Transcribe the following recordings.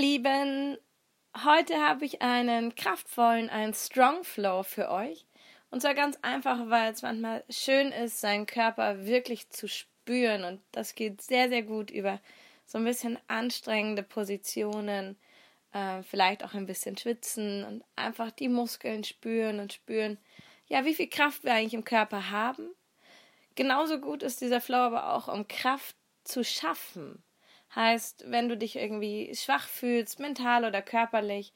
Lieben! Heute habe ich einen kraftvollen, einen Strong Flow für euch. Und zwar ganz einfach, weil es manchmal schön ist, seinen Körper wirklich zu spüren. Und das geht sehr, sehr gut über so ein bisschen anstrengende Positionen, äh, vielleicht auch ein bisschen schwitzen und einfach die Muskeln spüren und spüren, ja, wie viel Kraft wir eigentlich im Körper haben. Genauso gut ist dieser Flow aber auch, um Kraft zu schaffen. Heißt, wenn du dich irgendwie schwach fühlst, mental oder körperlich,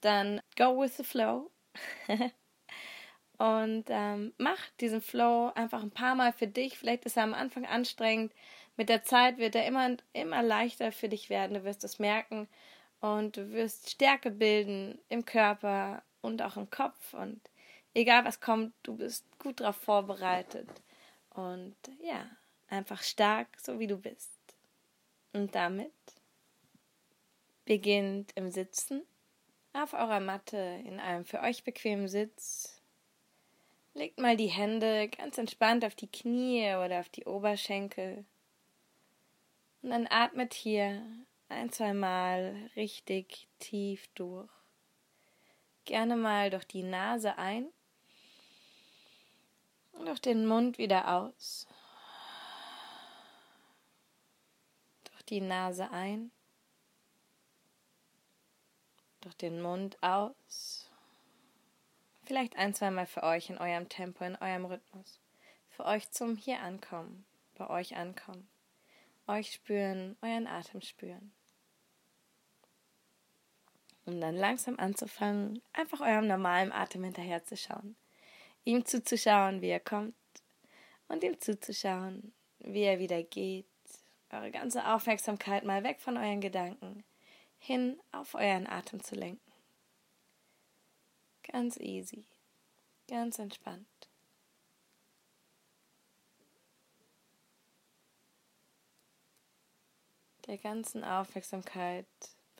dann go with the flow. und ähm, mach diesen Flow einfach ein paar Mal für dich. Vielleicht ist er am Anfang anstrengend. Mit der Zeit wird er immer, immer leichter für dich werden. Du wirst es merken und du wirst Stärke bilden im Körper und auch im Kopf. Und egal was kommt, du bist gut darauf vorbereitet. Und ja, einfach stark, so wie du bist. Und damit beginnt im Sitzen auf eurer Matte in einem für euch bequemen Sitz. Legt mal die Hände ganz entspannt auf die Knie oder auf die Oberschenkel. Und dann atmet hier ein, zwei Mal richtig tief durch. Gerne mal durch die Nase ein und durch den Mund wieder aus. Die Nase ein, durch den Mund aus. Vielleicht ein, zweimal für euch in eurem Tempo, in eurem Rhythmus. Für euch zum hier ankommen, bei euch ankommen. Euch spüren, euren Atem spüren. Um dann langsam anzufangen, einfach eurem normalen Atem hinterher zu schauen. Ihm zuzuschauen, wie er kommt und ihm zuzuschauen, wie er wieder geht eure ganze Aufmerksamkeit mal weg von euren Gedanken hin auf euren Atem zu lenken. Ganz easy, ganz entspannt. Der ganzen Aufmerksamkeit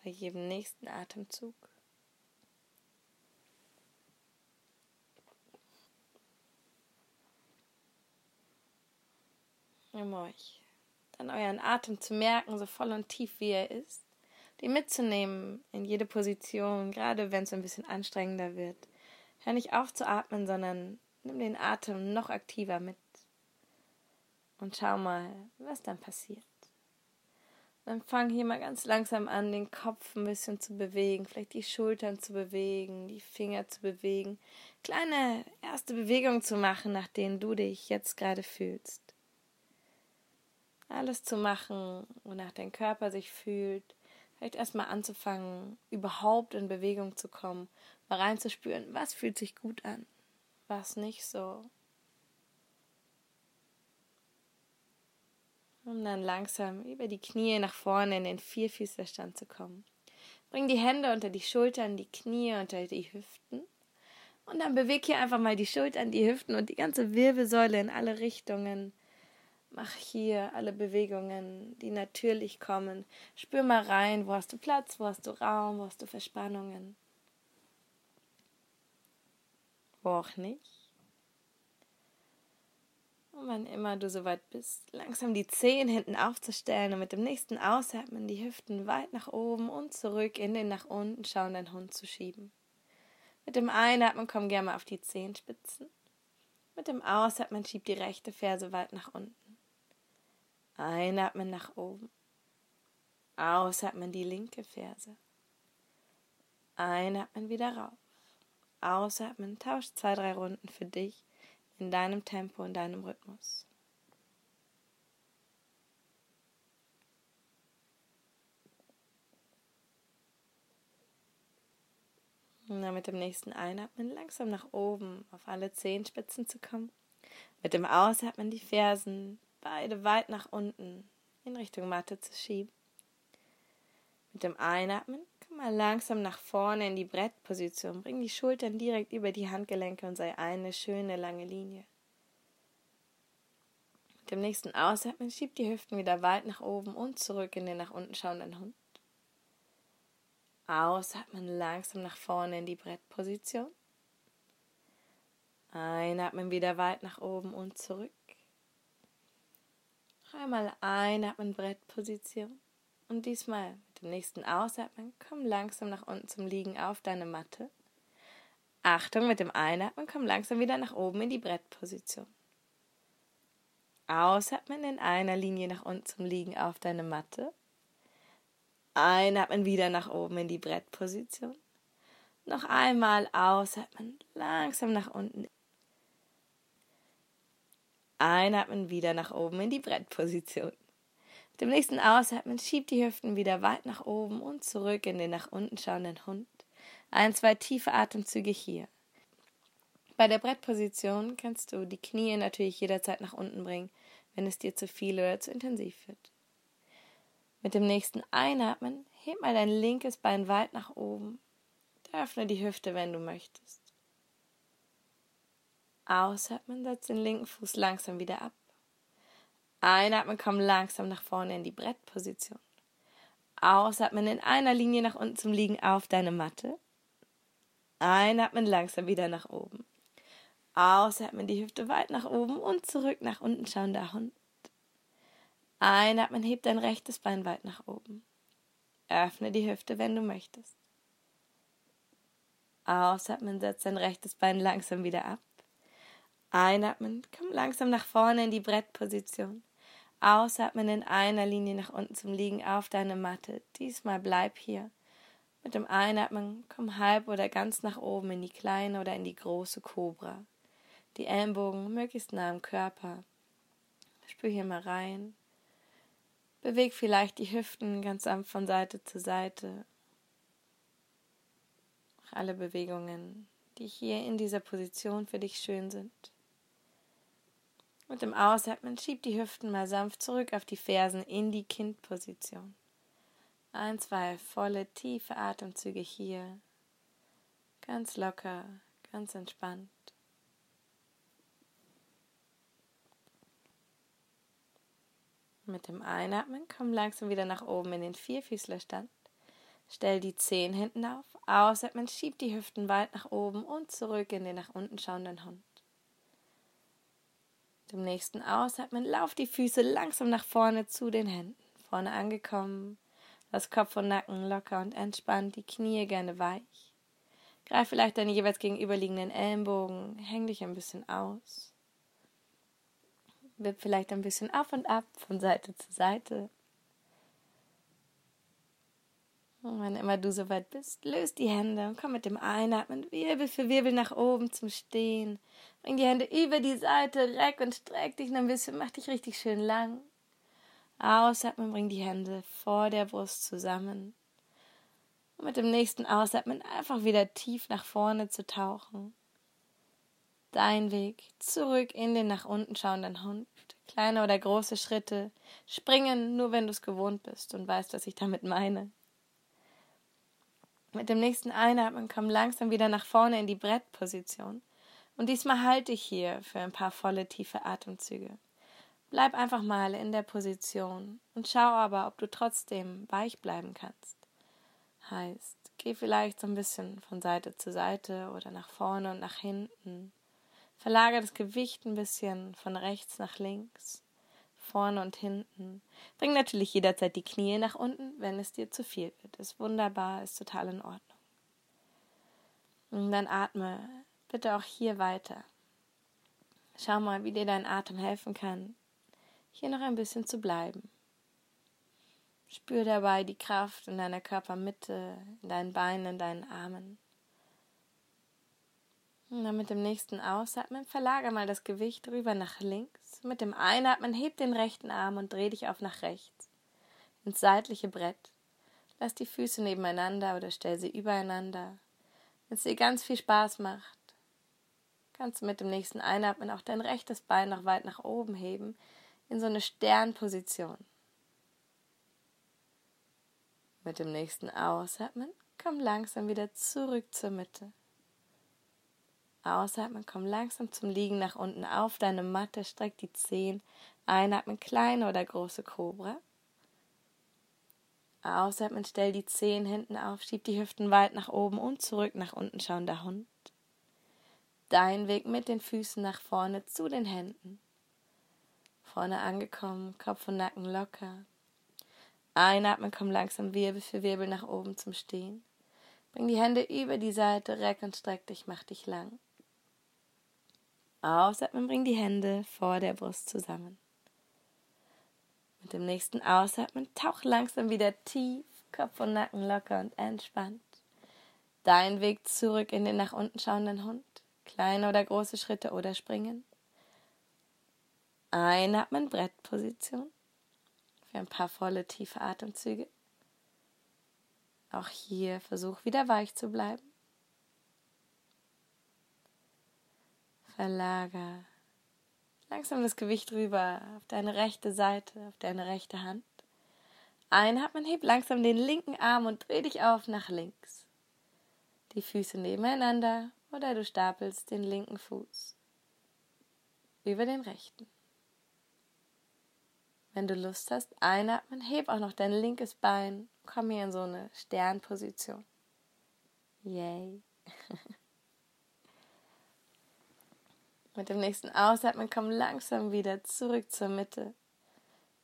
bei jedem nächsten Atemzug. Um euch dann euren Atem zu merken, so voll und tief wie er ist, den mitzunehmen in jede Position, gerade wenn es ein bisschen anstrengender wird. Hör nicht auf zu atmen, sondern nimm den Atem noch aktiver mit und schau mal, was dann passiert. Dann fang hier mal ganz langsam an, den Kopf ein bisschen zu bewegen, vielleicht die Schultern zu bewegen, die Finger zu bewegen, kleine erste Bewegungen zu machen, nach denen du dich jetzt gerade fühlst alles zu machen, wonach dein Körper sich fühlt. Vielleicht erstmal anzufangen, überhaupt in Bewegung zu kommen, mal reinzuspüren, was fühlt sich gut an, was nicht so. Um dann langsam über die Knie nach vorne in den Vierfüßlerstand zu kommen. Bring die Hände unter die Schultern, die Knie unter die Hüften. Und dann beweg hier einfach mal die Schultern, die Hüften und die ganze Wirbelsäule in alle Richtungen. Mach hier alle Bewegungen, die natürlich kommen. Spür mal rein, wo hast du Platz, wo hast du Raum, wo hast du Verspannungen. Wo auch nicht. Und wann immer du soweit bist, langsam die Zehen hinten aufzustellen und mit dem nächsten Ausatmen die Hüften weit nach oben und zurück in den nach unten schauenden Hund zu schieben. Mit dem Einatmen komm gerne mal auf die Zehenspitzen. Mit dem Ausatmen schieb die rechte Ferse weit nach unten. Einatmen nach oben. Ausatmen die linke Ferse. Einatmen wieder rauf. Ausatmen, tausch zwei, drei Runden für dich in deinem Tempo, in deinem Rhythmus. Und dann mit dem nächsten Einatmen langsam nach oben auf alle Zehenspitzen zu kommen. Mit dem Ausatmen die Fersen beide weit nach unten in Richtung Matte zu schieben. Mit dem Einatmen komm mal langsam nach vorne in die Brettposition. Bring die Schultern direkt über die Handgelenke und sei eine schöne lange Linie. Mit dem nächsten Ausatmen schieb die Hüften wieder weit nach oben und zurück in den nach unten schauenden Hund. Ausatmen langsam nach vorne in die Brettposition. Einatmen wieder weit nach oben und zurück. Einmal einatmen, Brettposition. Und diesmal mit dem nächsten Ausatmen komm langsam nach unten zum Liegen auf deine Matte. Achtung, mit dem Einatmen komm langsam wieder nach oben in die Brettposition. Ausatmen in einer Linie nach unten zum Liegen auf deine Matte. Einatmen wieder nach oben in die Brettposition. Noch einmal ausatmen, langsam nach unten. Einatmen wieder nach oben in die Brettposition. Mit dem nächsten Ausatmen schiebt die Hüften wieder weit nach oben und zurück in den nach unten schauenden Hund. Ein, zwei tiefe Atemzüge hier. Bei der Brettposition kannst du die Knie natürlich jederzeit nach unten bringen, wenn es dir zu viel oder zu intensiv wird. Mit dem nächsten Einatmen heb mal dein linkes Bein weit nach oben. Öffne die Hüfte, wenn du möchtest. Ausatmen, setz den linken Fuß langsam wieder ab. Einatmen, komm langsam nach vorne in die Brettposition. Ausatmen in einer Linie nach unten zum Liegen auf deine Matte. Einatmen langsam wieder nach oben. Ausatmen die Hüfte weit nach oben und zurück nach unten schauender Hund. Einatmen, heb dein rechtes Bein weit nach oben. Öffne die Hüfte, wenn du möchtest. Ausatmen, setz dein rechtes Bein langsam wieder ab. Einatmen, komm langsam nach vorne in die Brettposition. Ausatmen in einer Linie nach unten zum Liegen auf deine Matte. Diesmal bleib hier. Mit dem Einatmen komm halb oder ganz nach oben in die kleine oder in die große Kobra die Ellenbogen möglichst nah am Körper. Spür hier mal rein. Beweg vielleicht die Hüften ganz sanft von Seite zu Seite. Mach alle Bewegungen, die hier in dieser Position für dich schön sind. Mit dem Ausatmen schieb die Hüften mal sanft zurück auf die Fersen in die Kindposition. Ein, zwei volle, tiefe Atemzüge hier. Ganz locker, ganz entspannt. Mit dem Einatmen komm langsam wieder nach oben in den Vierfüßlerstand. Stell die Zehen hinten auf. Ausatmen, schieb die Hüften weit nach oben und zurück in den nach unten schauenden Hund. Dem nächsten Ausatmen, lauf die Füße langsam nach vorne zu den Händen. Vorne angekommen, lass Kopf und Nacken locker und entspannt, die Knie gerne weich. Greif vielleicht deine jeweils gegenüberliegenden Ellenbogen, häng dich ein bisschen aus. Wipp vielleicht ein bisschen auf und ab von Seite zu Seite. Und wenn immer du soweit bist, löst die Hände und komm mit dem Einatmen Wirbel für Wirbel nach oben zum Stehen. Bring die Hände über die Seite, reck und streck dich noch ein bisschen, mach dich richtig schön lang. Ausatmen, bring die Hände vor der Brust zusammen. Und mit dem nächsten Ausatmen einfach wieder tief nach vorne zu tauchen dein Weg zurück in den nach unten schauenden Hund. Kleine oder große Schritte. Springen, nur wenn du es gewohnt bist und weißt, was ich damit meine. Mit dem nächsten Einatmen komm langsam wieder nach vorne in die Brettposition. Und diesmal halte ich hier für ein paar volle, tiefe Atemzüge. Bleib einfach mal in der Position und schau aber, ob du trotzdem weich bleiben kannst. Heißt, geh vielleicht so ein bisschen von Seite zu Seite oder nach vorne und nach hinten. Verlagere das Gewicht ein bisschen von rechts nach links, vorne und hinten. Bring natürlich jederzeit die Knie nach unten, wenn es dir zu viel wird. Ist wunderbar, ist total in Ordnung. Und dann atme bitte auch hier weiter. Schau mal, wie dir dein Atem helfen kann, hier noch ein bisschen zu bleiben. Spür dabei die Kraft in deiner Körpermitte, in deinen Beinen, in deinen Armen. Und dann mit dem nächsten Ausatmen verlagere mal das Gewicht rüber nach links. Mit dem Einatmen heb den rechten Arm und dreh dich auf nach rechts. Ins seitliche Brett. Lass die Füße nebeneinander oder stell sie übereinander. Wenn es dir ganz viel Spaß macht, kannst du mit dem nächsten Einatmen auch dein rechtes Bein noch weit nach oben heben, in so eine Sternposition. Mit dem nächsten Ausatmen komm langsam wieder zurück zur Mitte. Ausatmen, komm langsam zum Liegen nach unten auf deine Matte, streck die Zehen. Einatmen, kleine oder große Kobra. Ausatmen, stell die Zehen hinten auf, schieb die Hüften weit nach oben und zurück nach unten schauender Hund. Dein Weg mit den Füßen nach vorne zu den Händen. Vorne angekommen, Kopf und Nacken locker. Einatmen, komm langsam Wirbel für Wirbel nach oben zum Stehen. Bring die Hände über die Seite, reck und streck dich, mach dich lang. Ausatmen, bring die Hände vor der Brust zusammen. Mit dem nächsten Ausatmen tauch langsam wieder tief, Kopf und Nacken locker und entspannt. Dein Weg zurück in den nach unten schauenden Hund. Kleine oder große Schritte oder springen. Einatmen, Brettposition. Für ein paar volle, tiefe Atemzüge. Auch hier versuch wieder weich zu bleiben. Verlager langsam das Gewicht rüber auf deine rechte Seite, auf deine rechte Hand. Einatmen, heb langsam den linken Arm und dreh dich auf nach links. Die Füße nebeneinander oder du stapelst den linken Fuß über den rechten. Wenn du Lust hast, einatmen, heb auch noch dein linkes Bein, komm hier in so eine Sternposition. Yay. Mit dem nächsten Ausatmen komm langsam wieder zurück zur Mitte.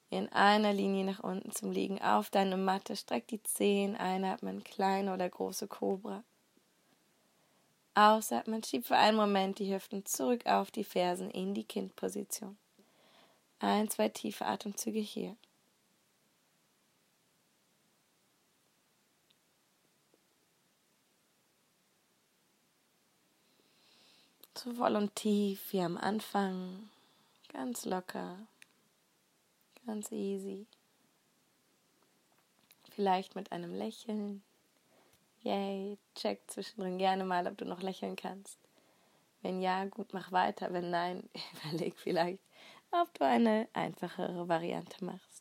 In einer Linie nach unten zum Liegen auf deine Matte. Streck die Zehen, einatmen, kleine oder große Kobra. Ausatmen, schieb für einen Moment die Hüften zurück auf die Fersen in die Kindposition. Ein, zwei tiefe Atemzüge hier. Voll und tief wie am Anfang. Ganz locker. Ganz easy. Vielleicht mit einem Lächeln. Yay, check zwischendrin gerne mal, ob du noch lächeln kannst. Wenn ja, gut, mach weiter. Wenn nein, überleg vielleicht, ob du eine einfachere Variante machst.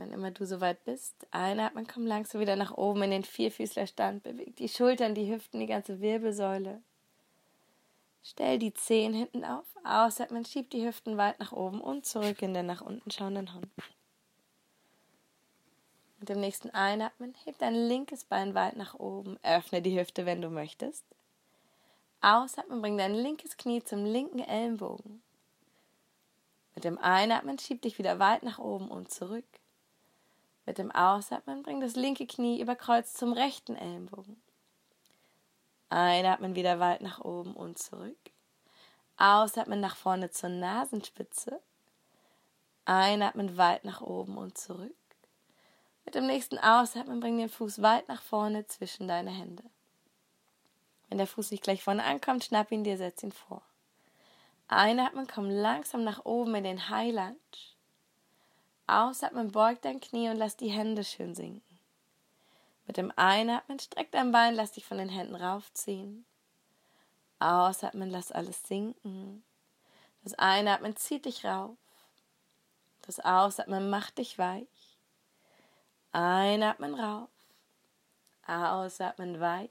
Wann immer du soweit bist, einatmen, komm langsam wieder nach oben in den Vierfüßlerstand. Beweg die Schultern, die Hüften, die ganze Wirbelsäule. Stell die Zehen hinten auf. Ausatmen, schieb die Hüften weit nach oben und zurück in den nach unten schauenden Hund. Mit dem nächsten Einatmen, heb dein linkes Bein weit nach oben. Öffne die Hüfte, wenn du möchtest. Ausatmen, bring dein linkes Knie zum linken Ellenbogen. Mit dem Einatmen schieb dich wieder weit nach oben und zurück. Mit dem Ausatmen bring das linke Knie über Kreuz zum rechten Ellenbogen. Einatmen wieder weit nach oben und zurück. Ausatmen nach vorne zur Nasenspitze. Einatmen weit nach oben und zurück. Mit dem nächsten Ausatmen bring den Fuß weit nach vorne zwischen deine Hände. Wenn der Fuß nicht gleich vorne ankommt, schnapp ihn dir, setz ihn vor. Einatmen, komm langsam nach oben in den High Lunge. Ausatmen, beug dein Knie und lass die Hände schön sinken. Mit dem Einatmen streck dein Bein, lass dich von den Händen raufziehen. Ausatmen, lass alles sinken. Das Einatmen zieht dich rauf. Das Ausatmen macht dich weich. Einatmen rauf. Ausatmen weich.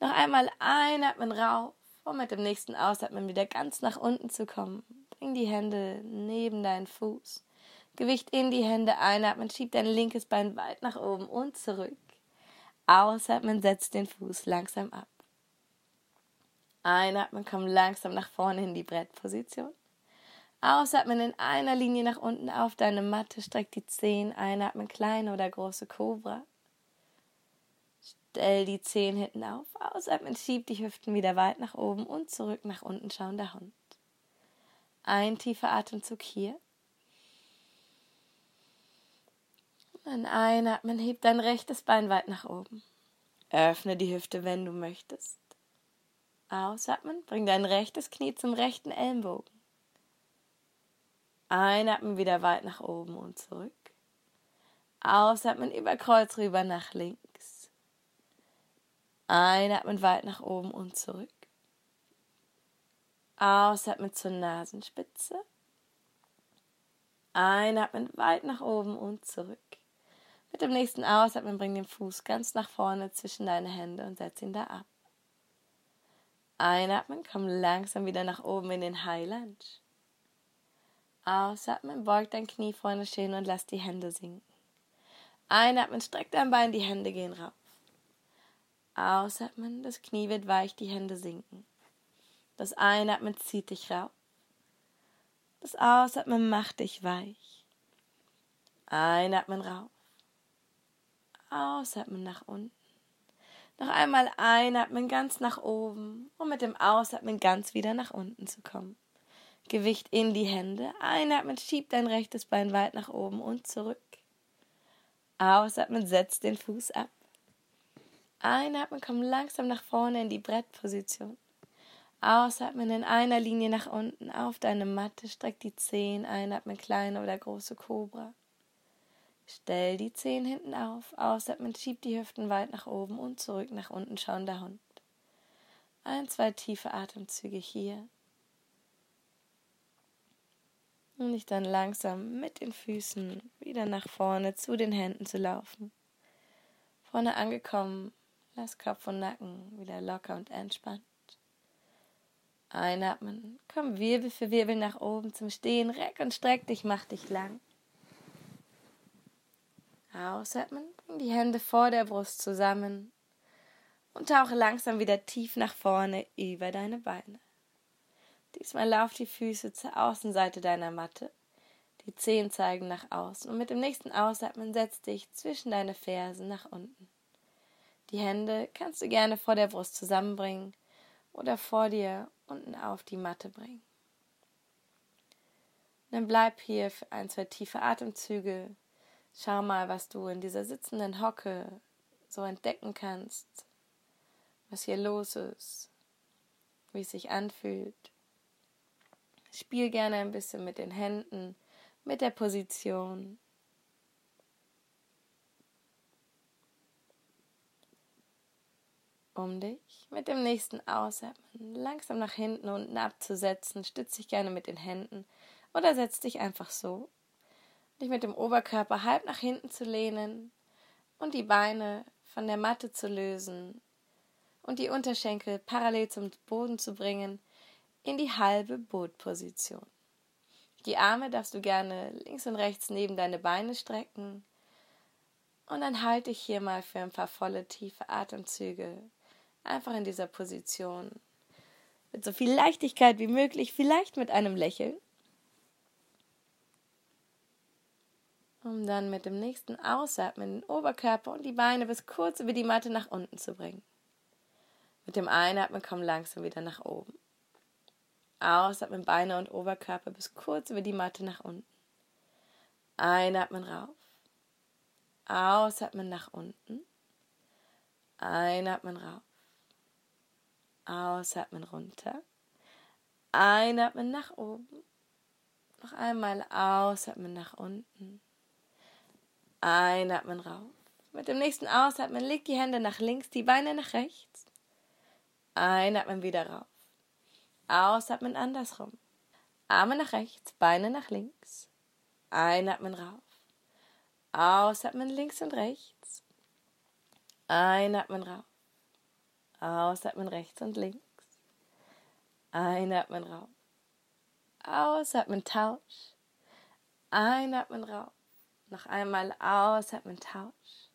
Noch einmal einatmen rauf, um mit dem nächsten Ausatmen wieder ganz nach unten zu kommen. Bring die Hände neben deinen Fuß. Gewicht in die Hände einatmen, schieb dein linkes Bein weit nach oben und zurück. Ausatmen, setzt den Fuß langsam ab. Einatmen, komm langsam nach vorne in die Brettposition. Ausatmen in einer Linie nach unten auf deine Matte, streck die Zehen, einatmen, kleine oder große Kobra. Stell die Zehen hinten auf, ausatmen, schieb die Hüften wieder weit nach oben und zurück nach unten schauender Hund. Ein tiefer Atemzug hier. Dann einatmen, heb dein rechtes Bein weit nach oben. Öffne die Hüfte, wenn du möchtest. Ausatmen, bring dein rechtes Knie zum rechten Ellenbogen. Einatmen wieder weit nach oben und zurück. Ausatmen über Kreuz rüber nach links. Einatmen weit nach oben und zurück. Ausatmen zur Nasenspitze. Einatmen weit nach oben und zurück. Mit dem nächsten Ausatmen bring den Fuß ganz nach vorne zwischen deine Hände und setz ihn da ab. Einatmen, komm langsam wieder nach oben in den High Lunge. Ausatmen, beug dein Knie vorne stehen und lass die Hände sinken. Einatmen, streck dein Bein, die Hände gehen rauf. Ausatmen, das Knie wird weich, die Hände sinken. Das Einatmen zieht dich rauf. Das Ausatmen macht dich weich. Einatmen rauf. Ausatmen nach unten. Noch einmal einatmen ganz nach oben, um mit dem Ausatmen ganz wieder nach unten zu kommen. Gewicht in die Hände. Einatmen, schieb dein rechtes Bein weit nach oben und zurück. Ausatmen, setz den Fuß ab. Einatmen, komm langsam nach vorne in die Brettposition. Ausatmen in einer Linie nach unten auf deine Matte, streck die Zehen, einatmen kleine oder große Kobra. Stell die Zehen hinten auf, ausatmen, schieb die Hüften weit nach oben und zurück nach unten, schauender Hund. Ein, zwei tiefe Atemzüge hier. Und dich dann langsam mit den Füßen wieder nach vorne zu den Händen zu laufen. Vorne angekommen, lass Kopf und Nacken wieder locker und entspannt. Einatmen, komm Wirbel für Wirbel nach oben zum Stehen, reck und streck dich, mach dich lang. Ausatmen, bring die Hände vor der Brust zusammen und tauche langsam wieder tief nach vorne über deine Beine. Diesmal lauf die Füße zur Außenseite deiner Matte. Die Zehen zeigen nach außen und mit dem nächsten Ausatmen setz dich zwischen deine Fersen nach unten. Die Hände kannst du gerne vor der Brust zusammenbringen oder vor dir unten auf die Matte bringen. Dann bleib hier für ein, zwei tiefe Atemzüge Schau mal, was du in dieser sitzenden Hocke so entdecken kannst, was hier los ist, wie es sich anfühlt. Spiel gerne ein bisschen mit den Händen, mit der Position. Um dich mit dem nächsten Ausatmen langsam nach hinten unten abzusetzen, stütz dich gerne mit den Händen oder setz dich einfach so dich mit dem Oberkörper halb nach hinten zu lehnen und die Beine von der Matte zu lösen und die Unterschenkel parallel zum Boden zu bringen in die halbe Bootposition. Die Arme darfst du gerne links und rechts neben deine Beine strecken und dann halte ich hier mal für ein paar volle tiefe Atemzüge einfach in dieser Position mit so viel Leichtigkeit wie möglich, vielleicht mit einem Lächeln. Um dann mit dem nächsten Ausatmen den Oberkörper und die Beine bis kurz über die Matte nach unten zu bringen. Mit dem Einatmen komm langsam wieder nach oben. Ausatmen Beine und Oberkörper bis kurz über die Matte nach unten. Einatmen rauf. Ausatmen nach unten. Einatmen rauf. Ausatmen runter. Einatmen nach oben. Noch einmal ausatmen nach unten. Einatmen rauf. Mit dem nächsten Ausatmen leg die Hände nach links, die Beine nach rechts. Einatmen wieder rauf. Ausatmen andersrum. Arme nach rechts, Beine nach links. Einatmen rauf. Ausatmen links und rechts. Einatmen rauf. Ausatmen rechts und links. Einatmen rauf. Ausatmen Tausch. Einatmen rauf. Noch einmal ausatmen, Tausch.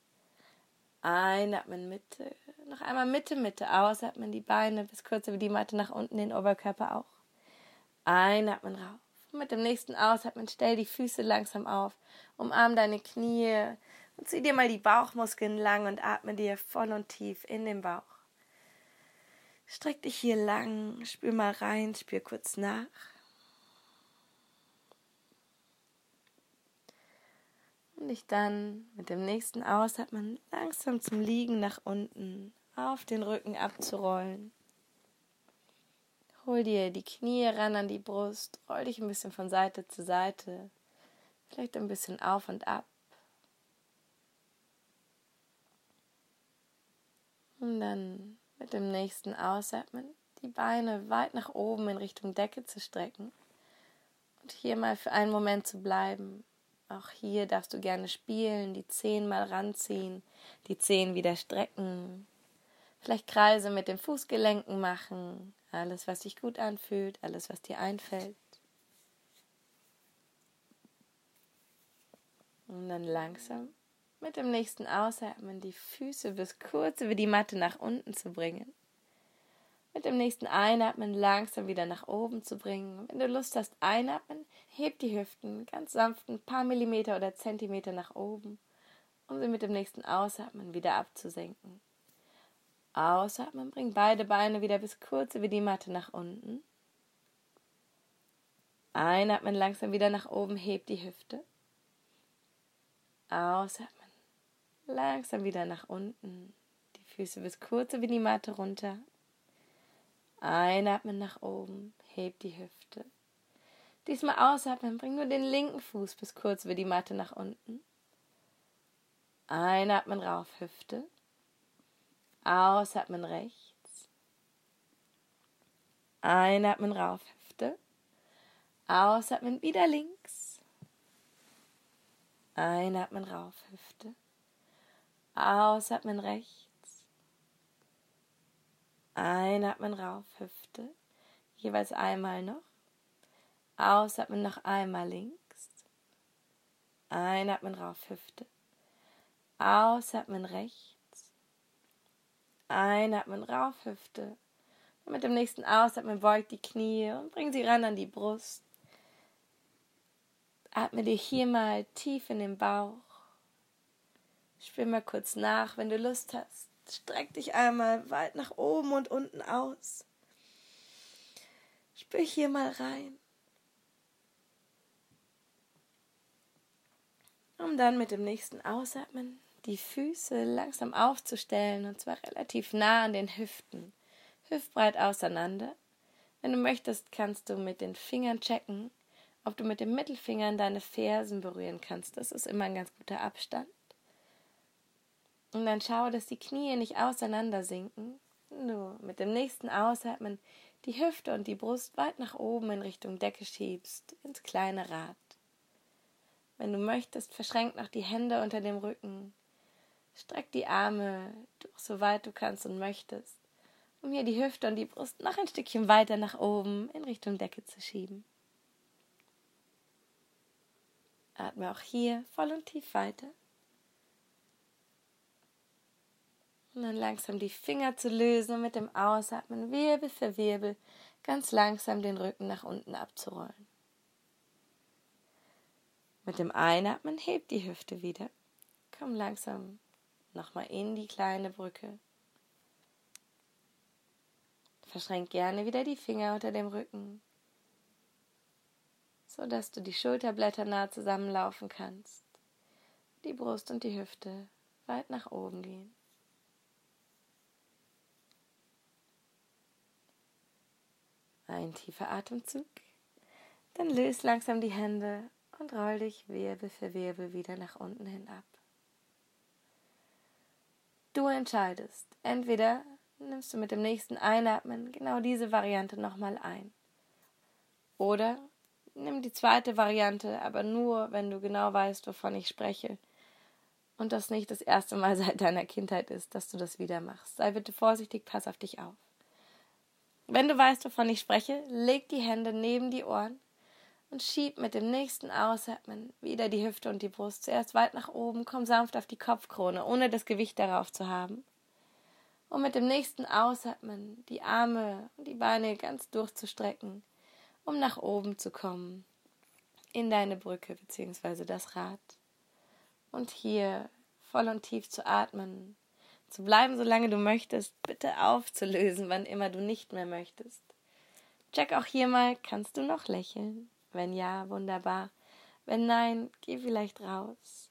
Einatmen, Mitte. Noch einmal Mitte, Mitte. Ausatmen, die Beine bis kurz über die Matte nach unten, den Oberkörper auch. Einatmen, rauf. mit dem nächsten Ausatmen stell die Füße langsam auf. Umarm deine Knie und zieh dir mal die Bauchmuskeln lang und atme dir voll und tief in den Bauch. Streck dich hier lang, spür mal rein, spür kurz nach. Und dich dann mit dem nächsten Ausatmen langsam zum Liegen nach unten auf den Rücken abzurollen. Hol dir die Knie ran an die Brust, roll dich ein bisschen von Seite zu Seite, vielleicht ein bisschen auf und ab. Und dann mit dem nächsten Ausatmen die Beine weit nach oben in Richtung Decke zu strecken und hier mal für einen Moment zu bleiben, auch hier darfst du gerne spielen, die Zehen mal ranziehen, die Zehen wieder strecken, vielleicht Kreise mit den Fußgelenken machen, alles, was sich gut anfühlt, alles, was dir einfällt. Und dann langsam mit dem nächsten Ausatmen die Füße bis kurz über die Matte nach unten zu bringen. Mit dem nächsten Einatmen langsam wieder nach oben zu bringen. Wenn du Lust hast, einatmen, heb die Hüften ganz sanft ein paar Millimeter oder Zentimeter nach oben, um sie mit dem nächsten Ausatmen wieder abzusenken. Ausatmen, bring beide Beine wieder bis kurz über die Matte nach unten. Einatmen langsam wieder nach oben, heb die Hüfte. Ausatmen. Langsam wieder nach unten. Die Füße bis kurz über die Matte runter. Einatmen nach oben, heb die Hüfte. Diesmal ausatmen, bring nur den linken Fuß bis kurz über die Matte nach unten. Einatmen rauf, Hüfte. Ausatmen rechts. Einatmen rauf, Hüfte. Ausatmen wieder links. Einatmen rauf, Hüfte. Ausatmen rechts. Einatmen rauf, Hüfte. Jeweils einmal noch. Ausatmen noch einmal links. Einatmen rauf, Hüfte. Ausatmen rechts. Einatmen rauf, Hüfte. Und mit dem nächsten Ausatmen beugt die Knie und bring sie ran an die Brust. Atme dir hier mal tief in den Bauch. Spür mal kurz nach, wenn du Lust hast. Streck dich einmal weit nach oben und unten aus. Spür hier mal rein. Um dann mit dem nächsten Ausatmen die Füße langsam aufzustellen und zwar relativ nah an den Hüften, hüftbreit auseinander. Wenn du möchtest, kannst du mit den Fingern checken, ob du mit dem Mittelfinger in deine Fersen berühren kannst. Das ist immer ein ganz guter Abstand. Und dann schau, dass die Knie nicht auseinander sinken. Du mit dem nächsten Ausatmen die Hüfte und die Brust weit nach oben in Richtung Decke schiebst, ins kleine Rad. Wenn du möchtest, verschränk noch die Hände unter dem Rücken. Streck die Arme durch, so weit du kannst und möchtest, um hier die Hüfte und die Brust noch ein Stückchen weiter nach oben in Richtung Decke zu schieben. Atme auch hier voll und tief weiter. Und dann langsam die Finger zu lösen und mit dem Ausatmen Wirbel für Wirbel ganz langsam den Rücken nach unten abzurollen. Mit dem Einatmen hebt die Hüfte wieder. Komm langsam nochmal in die kleine Brücke. Verschränk gerne wieder die Finger unter dem Rücken so dass du die Schulterblätter nah zusammenlaufen kannst, die Brust und die Hüfte weit nach oben gehen. Ein tiefer Atemzug, dann löst langsam die Hände und roll dich Wirbel für Wirbel wieder nach unten hin ab. Du entscheidest, entweder nimmst du mit dem nächsten Einatmen genau diese Variante nochmal ein. Oder nimm die zweite Variante, aber nur, wenn du genau weißt, wovon ich spreche. Und das nicht das erste Mal seit deiner Kindheit ist, dass du das wieder machst. Sei bitte vorsichtig, pass auf dich auf. Wenn du weißt, wovon ich spreche, leg die Hände neben die Ohren und schieb mit dem nächsten Ausatmen wieder die Hüfte und die Brust zuerst weit nach oben, komm sanft auf die Kopfkrone, ohne das Gewicht darauf zu haben. Und mit dem nächsten Ausatmen die Arme und die Beine ganz durchzustrecken um nach oben zu kommen in deine Brücke bzw. das Rad. Und hier voll und tief zu atmen, zu bleiben, solange du möchtest, bitte aufzulösen, wann immer du nicht mehr möchtest. Check auch hier mal, kannst du noch lächeln? Wenn ja, wunderbar. Wenn nein, geh vielleicht raus.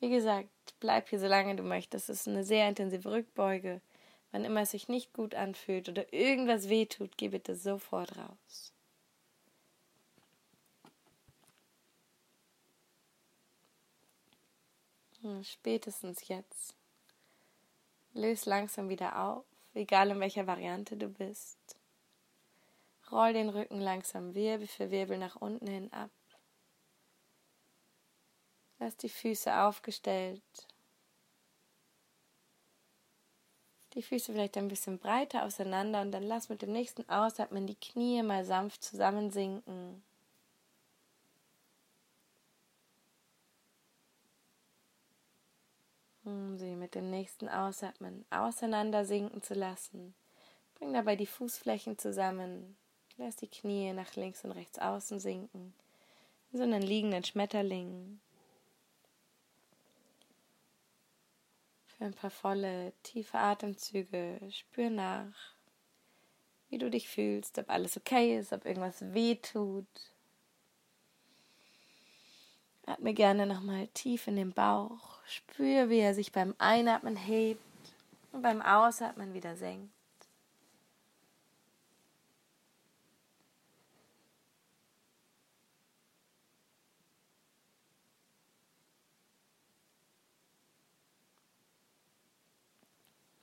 Wie gesagt, bleib hier, solange du möchtest. Es ist eine sehr intensive Rückbeuge. Wann immer es sich nicht gut anfühlt oder irgendwas wehtut, geh bitte sofort raus. Spätestens jetzt. Löse langsam wieder auf, egal in welcher Variante du bist. Roll den Rücken langsam Wirbel für Wirbel nach unten hin ab. Lass die Füße aufgestellt die Füße vielleicht ein bisschen breiter auseinander und dann lass mit dem nächsten Ausatmen die Knie mal sanft zusammensinken. Um sie mit dem nächsten Ausatmen auseinandersinken zu lassen. Bring dabei die Fußflächen zusammen, lass die Knie nach links und rechts außen sinken, in so einen liegenden Schmetterling. Für ein paar volle, tiefe Atemzüge spür nach, wie du dich fühlst, ob alles okay ist, ob irgendwas weh tut. Atme gerne nochmal tief in den Bauch. Spür, wie er sich beim Einatmen hebt und beim Ausatmen wieder senkt.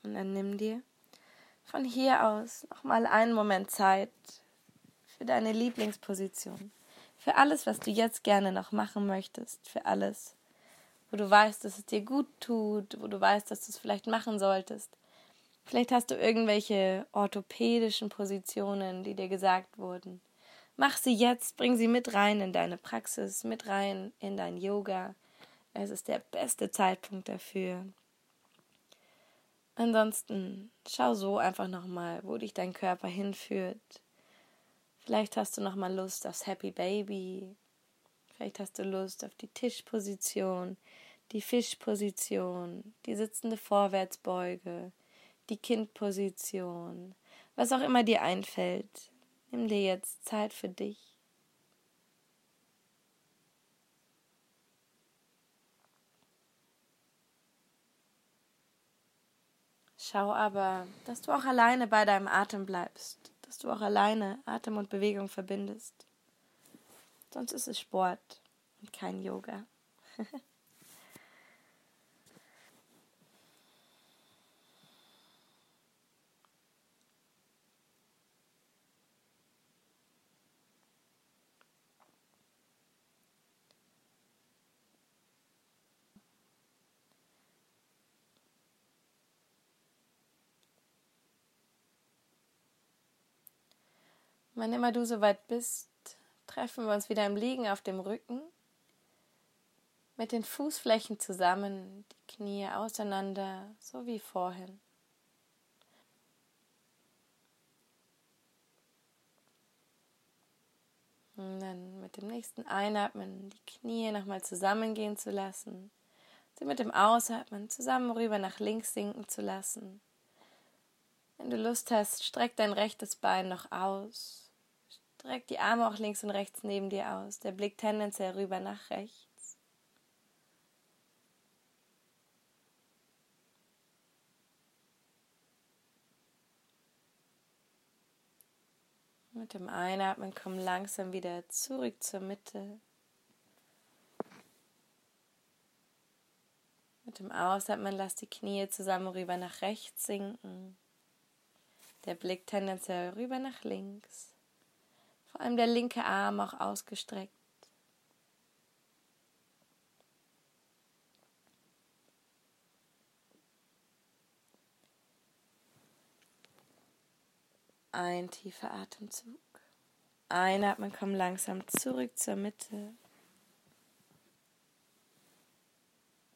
Und dann nimm dir von hier aus nochmal einen Moment Zeit für deine Lieblingsposition für alles, was du jetzt gerne noch machen möchtest, für alles, wo du weißt, dass es dir gut tut, wo du weißt, dass du es vielleicht machen solltest. Vielleicht hast du irgendwelche orthopädischen Positionen, die dir gesagt wurden. Mach sie jetzt, bring sie mit rein in deine Praxis, mit rein in dein Yoga. Es ist der beste Zeitpunkt dafür. Ansonsten schau so einfach nochmal, wo dich dein Körper hinführt. Vielleicht hast du noch mal Lust aufs Happy Baby. Vielleicht hast du Lust auf die Tischposition, die Fischposition, die sitzende Vorwärtsbeuge, die Kindposition, was auch immer dir einfällt. Nimm dir jetzt Zeit für dich. Schau aber, dass du auch alleine bei deinem Atem bleibst dass du auch alleine Atem und Bewegung verbindest. Sonst ist es Sport und kein Yoga. Wann immer du soweit bist, treffen wir uns wieder im Liegen auf dem Rücken, mit den Fußflächen zusammen, die Knie auseinander, so wie vorhin. Und dann mit dem nächsten Einatmen die Knie nochmal zusammengehen zu lassen, sie mit dem Ausatmen zusammen rüber nach links sinken zu lassen. Wenn du Lust hast, streck dein rechtes Bein noch aus Streck die Arme auch links und rechts neben dir aus. Der Blick tendenziell rüber nach rechts. Mit dem Einatmen komm langsam wieder zurück zur Mitte. Mit dem Ausatmen lass die Knie zusammen rüber nach rechts sinken. Der Blick tendenziell rüber nach links vor allem der linke Arm auch ausgestreckt. Ein tiefer Atemzug. Einatmen, komm langsam zurück zur Mitte.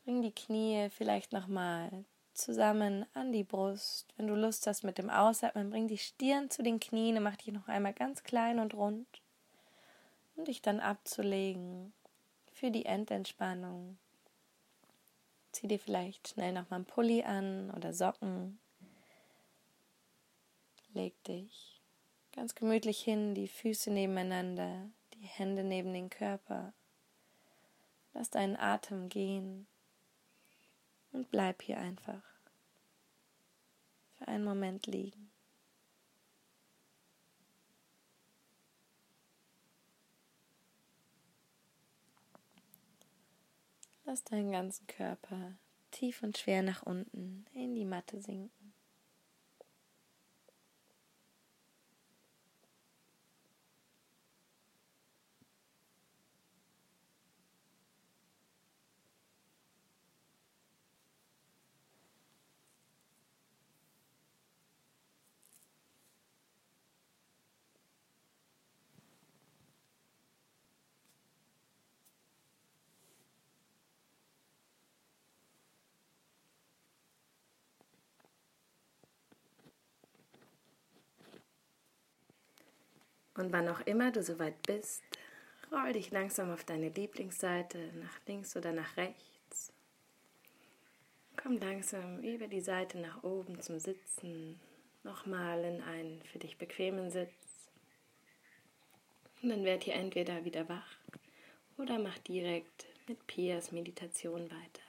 Bring die Knie vielleicht nochmal zusammen an die Brust. Wenn du Lust hast mit dem Ausatmen, bring die Stirn zu den Knien und mach dich noch einmal ganz klein und rund, um dich dann abzulegen für die Endentspannung. Zieh dir vielleicht schnell noch mal einen Pulli an oder Socken. Leg dich ganz gemütlich hin, die Füße nebeneinander, die Hände neben den Körper. Lass deinen Atem gehen und bleib hier einfach für einen Moment liegen. Lass deinen ganzen Körper tief und schwer nach unten in die Matte sinken. Und wann auch immer du soweit bist, roll dich langsam auf deine Lieblingsseite nach links oder nach rechts. Komm langsam über die Seite nach oben zum Sitzen, nochmal in einen für dich bequemen Sitz. Und dann werd ihr entweder wieder wach oder mach direkt mit Pias Meditation weiter.